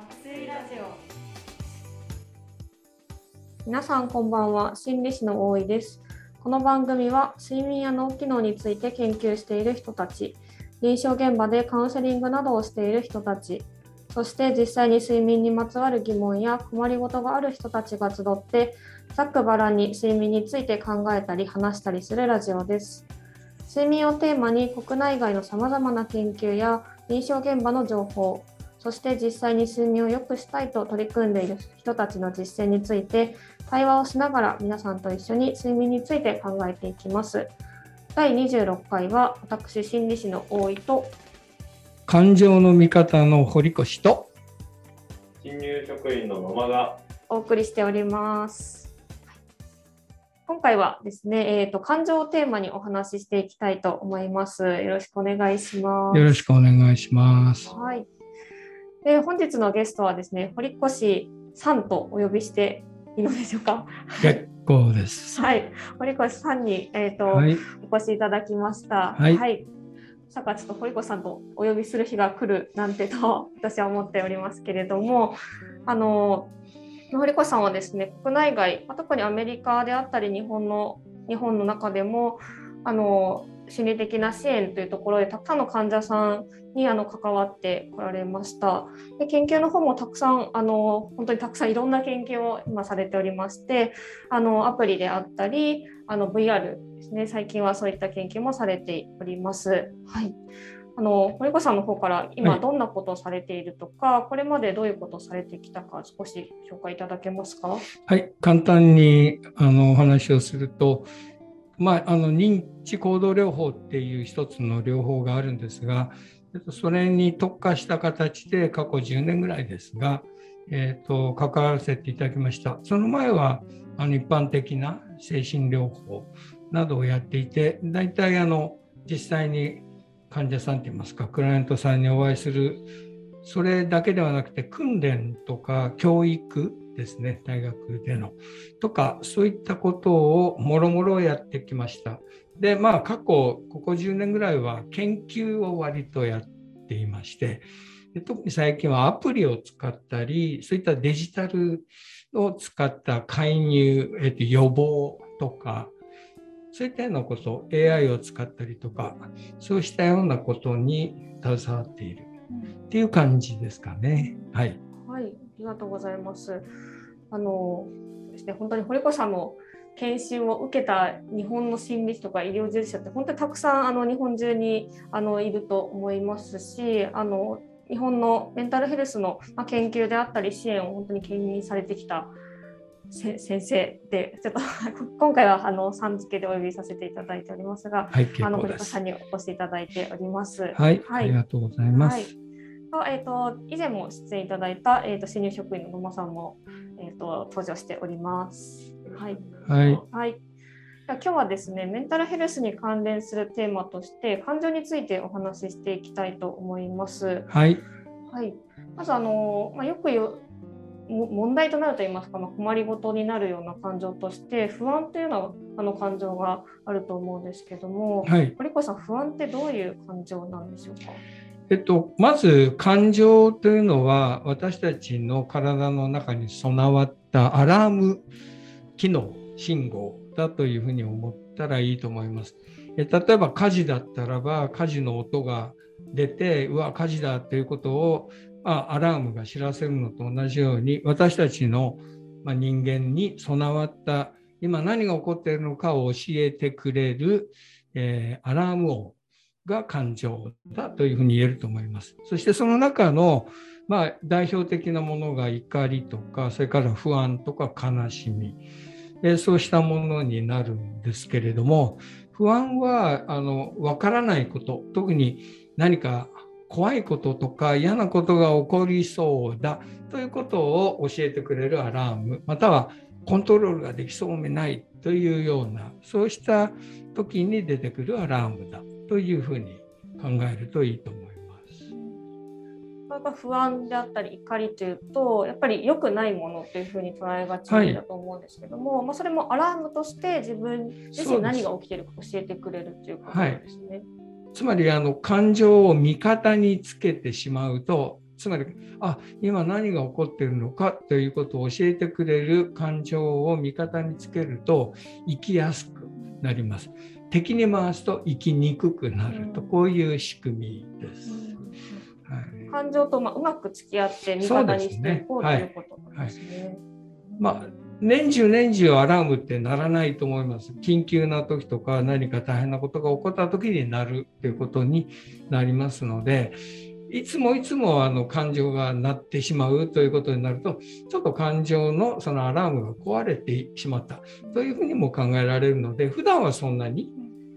爆睡ラジオ。皆さんこんばんは。心理師の大井です。この番組は睡眠や脳機能について研究している人たち。臨床現場でカウンセリングなどをしている人たち。そして実際に睡眠にまつわる疑問や困りごとがある人たちが集ってざっくばらんに睡眠について考えたり話したりするラジオです。睡眠をテーマに国内外のさまざまな研究や臨床現場の情報。そして実際に睡眠を良くしたいと取り組んでいる人たちの実践について対話をしながら皆さんと一緒に睡眠について考えていきます第26回は私心理師の大井と感情の味方の堀越と新入職員の野間がお送りしております。今回はですね、えーと、感情をテーマにお話ししていきたいと思います。よろしくお願いします。よろしくお願いします。はい。で、本日のゲストはですね、堀越さんとお呼びしていいのでしょうか？結構です。はい。堀越さんに、えーとはい、お越しいただきました。はいまさかちょっと堀越さんとお呼びする日が来るなんてと 私は思っておりますけれども、あの堀越さんはですね国内外、まあ特にアメリカであったり日本の日本の中でもあの心理的な支援というところでたくさんの患者さんにあの関わってこられました。で研究の方もたくさんあの本当にたくさんいろんな研究を今されておりましてあのアプリであったりあの VR ですね。最近はそういった研究もされております。はい。あの堀越さんの方から今はい。どんなことをされているとか、これまでどういうことをされてきたか少し紹介いただけますか？はい、簡単にあのお話をすると、まあ、あの認知行動療法っていう一つの療法があるんですが、それに特化した形で過去10年ぐらいですが、えっと関わらせていただきました。その前はあの一般的な精神療法などをやっていて、大体あの実際に患者さんといいますか、クライアントさんにお会いする、それだけではなくて、訓練とか教育ですね、大学での。とか、そういったことをもろもろやってきました。で、まあ、過去、ここ10年ぐらいは研究を割とやっていまして、特に最近はアプリを使ったり、そういったデジタルを使った介入、えっと、予防とか、そういったようなこと、AI を使ったりとか、そうしたようなことに携わっているっていう感じですかね。はい。りがとうございます。あのですね、本当に堀越さんの研修を受けた日本の心理師とか医療従事者って本当にたくさんあの日本中にあのいると思いますし、あの日本のメンタルヘルスのまあ研究であったり支援を本当に牽引されてきたせ先生で、ちょっと 今回はあのさん付けでお呼びさせていただいておりますが、はい、結あの堀越さん。にお越しいただいております。はい、はいありがとうございます。はいあえー、と以前も出演いただいた、えー、と新入職員の野間さんも、えー、と登場しております。はい、はい、はい、今日はですねメンタルヘルスに関連するテーマとして感情についてお話ししていきたいと思います。はい、はい、まずあの、まあ、よく問題となるといいますか、まあ、困りごとになるような感情として不安というのあの感情があると思うんですけども、はい。堀越さん不安ってどういう感情なんでしょうか？えっと、まず感情というのは私たちの体の中に備わったアラーム機能、信号だというふうに思ったらいいと思います。え例えば火事だったらば火事の音が出て、うわ、火事だということを、まあ、アラームが知らせるのと同じように私たちの、まあ、人間に備わった今何が起こっているのかを教えてくれる、えーアラーム音が感情だというふうに言えると思います。そしてその中の、まあ、代表的なものが怒りとか、それから不安とか悲しみ、えそうしたものになるんですけれども、不安はあの分からないこと、特に何か怖いこととか嫌なことが起こりそうだ。ということを教えてくれるアラーム、またはコントロールができそうもないというような、そうした時に出てくるアラームだ。というふうに考えるといいと思います。それが不安であったり怒りというとやっぱり良くないものというふうに捉えがちだと思うんですけども、まあ、それもアラームとして自分自身何が起きているか教えてくれるということですね。つまりあの感情を味方につけてしまうとつまりあ今何が起こっているのかということを教えてくれる感情を味方につけると生きやすくなります敵に回すと生きにくくなると、こういう仕組みです、はい、感情とまあうまく付き合って味方にしていこう、ね、ということなんですね、はい。はい、まあ年中年中アラームってならないと思います。緊急な時とか何か大変なことが起こった時になるっていうことになりますので、いつもいつもあの感情が鳴ってしまうということになると、ちょっと感情のそのアラームが壊れてしまった。というふうにも考えられるので、普段はそんなに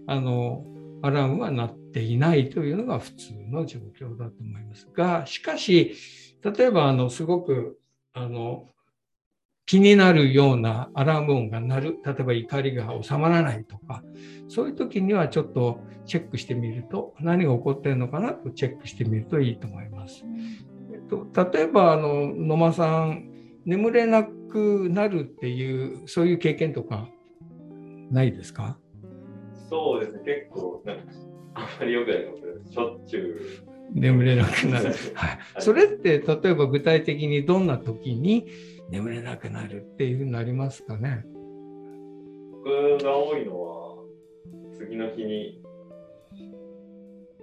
あのアラームは鳴っていないというのが普通の状況だと思いますが、しかし、例えばあのすごくあの気になるようなアラーム音が鳴る、例えば怒りが収まらないとか、そういう時にはちょっとチェックしてみると、何が起こってるのかな？とチェックしてみるといいと思います。えっと、例えば、あの野間さん、眠れなくなるっていう、そういう経験とかないですか？そうですね、結構、なんかあんまりよくないかもしれない。しょっちゅう。眠れなくなる。はい、それって例えば具体的にどんな時に眠れなくなるっていうふうになりますかね？僕が多いのは次の日に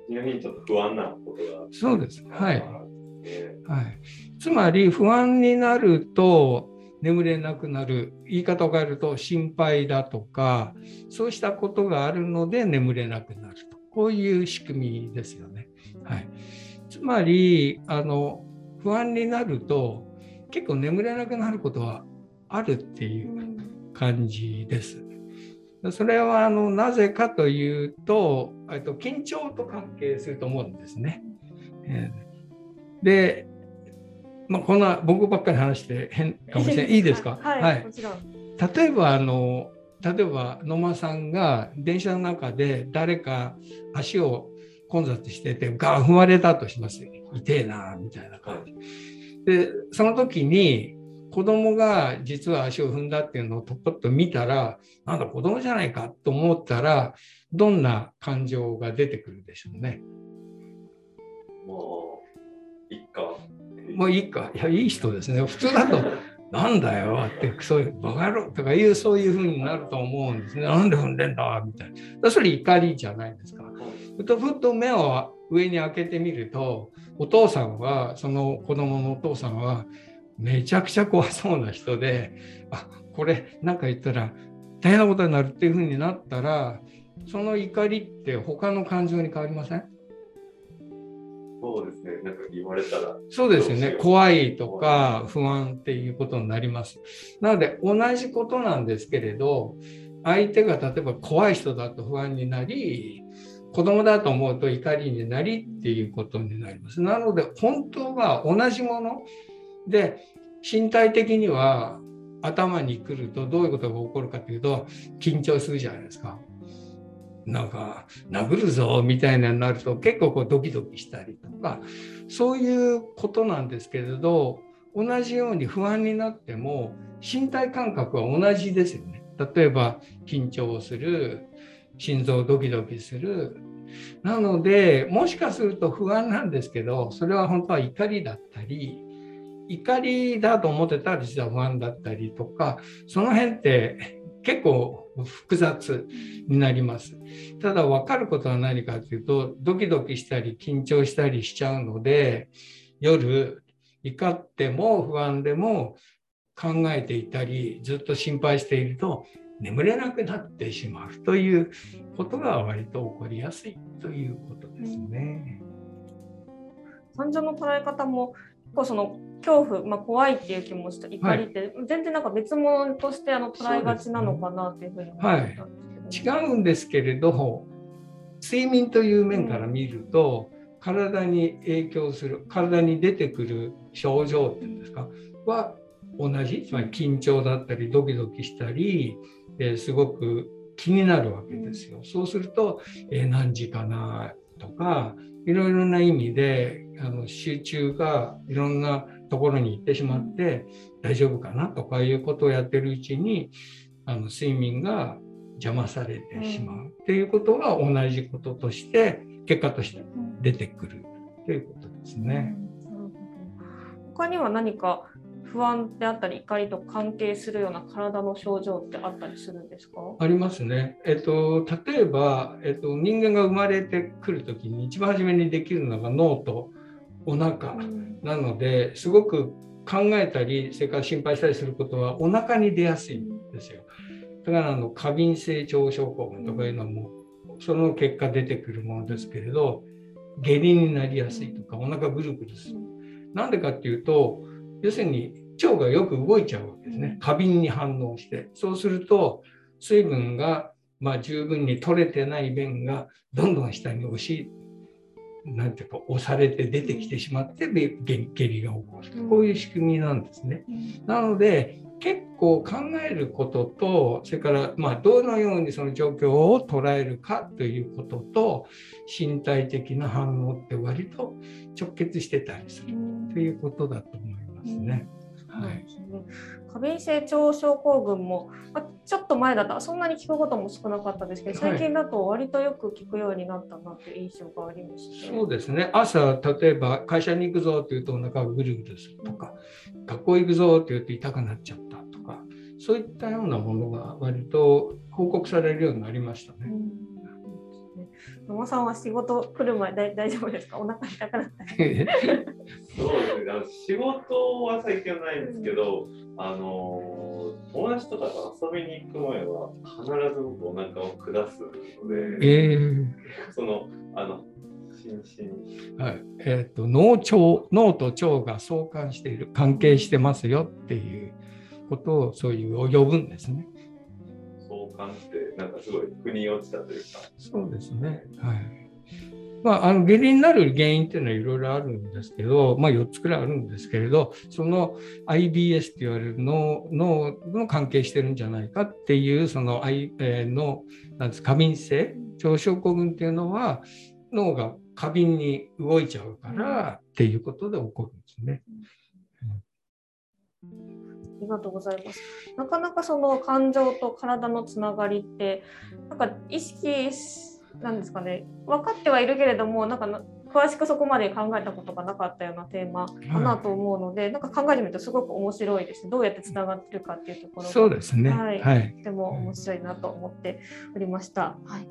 次の日にちょっと不安なことがそうです。はい、はい、つまり不安になると眠れなくなる。言い方を変えると心配だとかそうしたことがあるので眠れなくなると。こういう仕組みですよね。はい、つまりあの不安になると結構眠れなくなることはあるっていう感じです。それはあのなぜかというとと緊張と関係すると思うんですね。で、まあ、こんな僕ばっかり話して変かもしれない。いいですか？はい、はい、例えばあの例えば野間さんが電車の中で誰か足を混雑しててガー踏まれたとします。痛えなみたいな感じ。でその時に子供が実は足を踏んだっていうのをとっぽっと見たらなんだ子供じゃないかと思ったらどんな感情が出てくるでしょうね。もういっか。もういいか。いやいい人ですね。普通だと なんだよってそういうバカ野郎とかいうそういうふうになると思うんですね。なんで踏んでんだみたいな。それ怒りじゃないですか。ふとふと目を上に開けてみるとお父さんはその子供のお父さんはめちゃくちゃ怖そうな人であこれ何か言ったら大変なことになるっていうふうになったらその怒りって他の感情に変わりません？そうですね、なんか言われたら。そうですよね、怖いとか不安っていうことになります。なので、同じことなんですけれど、相手が例えば怖い人だと不安になり、子供だと思うと怒りになりっていうことになります。なので本当は同じもので身体的には頭に来るとどういうことが起こるかというと緊張するじゃないですか。なんか殴るぞみたいなになると結構こうドキドキしたりとかそういうことなんですけれど同じように不安になっても身体感覚は同じですよね。例えば緊張をする心臓ドキドキする。なので、もしかすると不安なんですけど、それは本当は怒りだったり、怒りだと思ってたら実は不安だったりとか、その辺って結構複雑になります。ただ分かることは何かというと、ドキドキしたり緊張したりしちゃうので、夜怒っても不安でも考えていたり、ずっと心配していると、眠れなくなってしまうということが割と起こりやすいということですね。感情の捉え方も結構その恐怖、まあ、怖いっていう気持ちと怒りって、全然なんか別物としてあの捉えがちなのかなというふうに思ったんですけど、ね。はい、違うんですけれど睡眠という面から見ると、うん、体に影響する体に出てくる症状っていうんですかは同じつまり緊張だったりドキドキしたりえー、すごく気になるわけですよ。そうすると、えー、何時かなとかいろいろな意味であの集中がいろんなところに行ってしまって大丈夫かなとかいうことをやってるうちにあの睡眠が邪魔されてしまう。っていうことは同じこととして結果として出てくる。ということですね。他には何か不安であったり怒りと関係するような体の症状ってあったりするんですか？ありますね。えっと、例えば、えっと、人間が生まれてくる時に一番初めにできるのが脳とお腹なのですごく考えたりそれから心配したりすることはお腹に出やすいんですよ。だからあの過敏性腸症候群とかいうのもその結果出てくるものですけれど下痢になりやすいとかお腹ぐるぐるする。なんでかっていうと要するに腸がよく動いちゃうわけですね。過敏に反応して。そうすると水分がまあ十分に取れてない便がどんどん下に押しなんていうか押されて出てきてしまって下痢が起こるこういう仕組みなんですね。なので結構考えることとそれからまあどのようにその状況を捉えるかということと身体的な反応って割と直結してたりするということだと思いますね。はい、過敏性腸症候群も、まあ、ちょっと前だったらそんなに聞くことも少なかったですけど最近だと割とよく聞くようになったなっていう印象があります、ね、そうですね。朝例えば会社に行くぞっていうとお腹がぐるぐるするとか、うん、学校行くぞって言うと痛くなっちゃったとかそういったようなものが割と報告されるようになりましたね。うん野間さんは仕事来る前大丈夫ですか？お腹痛くなったり。そうですね。仕事は最近はないんですけど、うん、あの友達とかと遊びに行く前は必ず僕お腹を下すので、えー、そのあのはい。えーと、脳腸脳と腸が相関している関係してますよっていうことをそういう呼ぶんですね。感じて、なんかすごい腑に落ちたというか。そうですね。はい。まあ、あの下痢になる原因っていうのはいろいろあるんですけど、まあ、4つくらいあるんですけれどその IBS って言われる脳脳の関係してるんじゃないかっていうその、I えー、のなんです過敏性腸症候群っていうのは脳が過敏に動いちゃうからっていうことで起こるんですね。うんりがとうございます。なかなかその感情と体のつながりってなんか意識なんですかね分かってはいるけれどもなんか詳しくそこまで考えたことがなかったようなテーマかなと思うので、はい、なんか考えてみるとすごく面白いです。どうやってつながってるかっていうところがそうですね。はい。はい、とても面白いなと思っておりました。はい。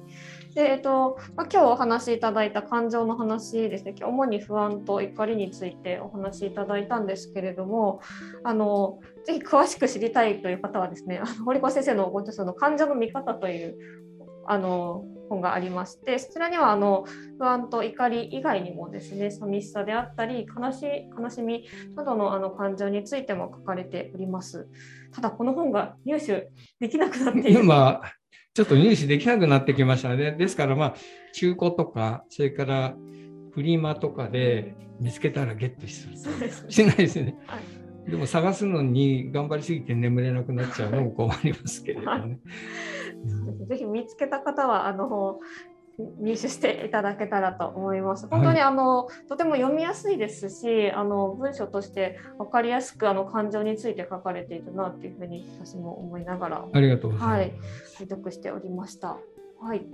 でえっとまあ、今日お話しいただいた感情の話ですね主に不安と怒りについてお話しいただいたんですけれどもあのぜひ詳しく知りたいという方はですねあの堀子先生のご著書の「感情の見方」というあの本がありましてそちらにはあの不安と怒り以外にもですね寂しさであったり悲し悲しみなどのあの感情についても書かれております。ただこの本が入手できなくなっている。今ちょっと入手できなくなってきましたね。ですからまあ中古とかそれからフリマとかで見つけたらゲットするしないですね。はいでも探すのに頑張りすぎて眠れなくなっちゃうのも困りますけれどね。ぜひ見つけた方はあの入手していただけたらと思います。本当にあの、はい、とても読みやすいですし、あの文章として分かりやすくあの感情について書かれているなというふうに私も思いながら、ありがとうございます。はい、読しておりました。はい。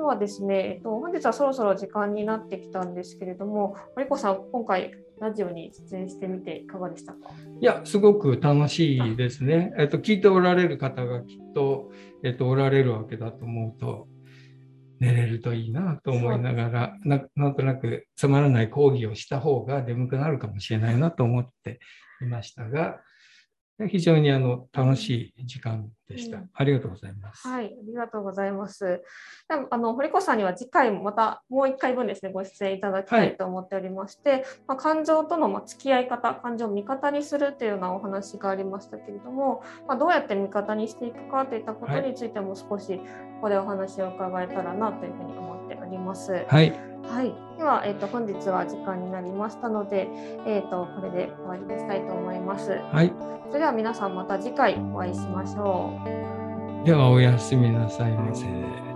ではですね、えっと、本日はそろそろ時間になってきたんですけれども、堀子さん、今回ラジオに出演してみていかがでしたか？いや、すごく楽しいですね。えっと、聞いておられる方がきっと、えっと、おられるわけだと思うと、寝れるといいなと思いながらな、なんとなくつまらない講義をした方が眠くなるかもしれないなと思っていましたが、非常にあの楽しい時間でした、うん。ありがとうございます。はい、ありがとうございます。あの堀子さんには次回もまたもう1回分ですねご出演いただきたいと思っておりまして、はい、まあ、感情とのま付き合い方、感情を味方にするというようなお話がありましたけれども、まあ、どうやって味方にしていくかといったことについても少しここでお話を伺えたらなというふうに思っております。はい。はい、では、えーと、本日は時間になりましたので、えーと、これで終わりにしたいと思います。はい。それでは皆さんまた次回お会いしましょう。ではおやすみなさいませ。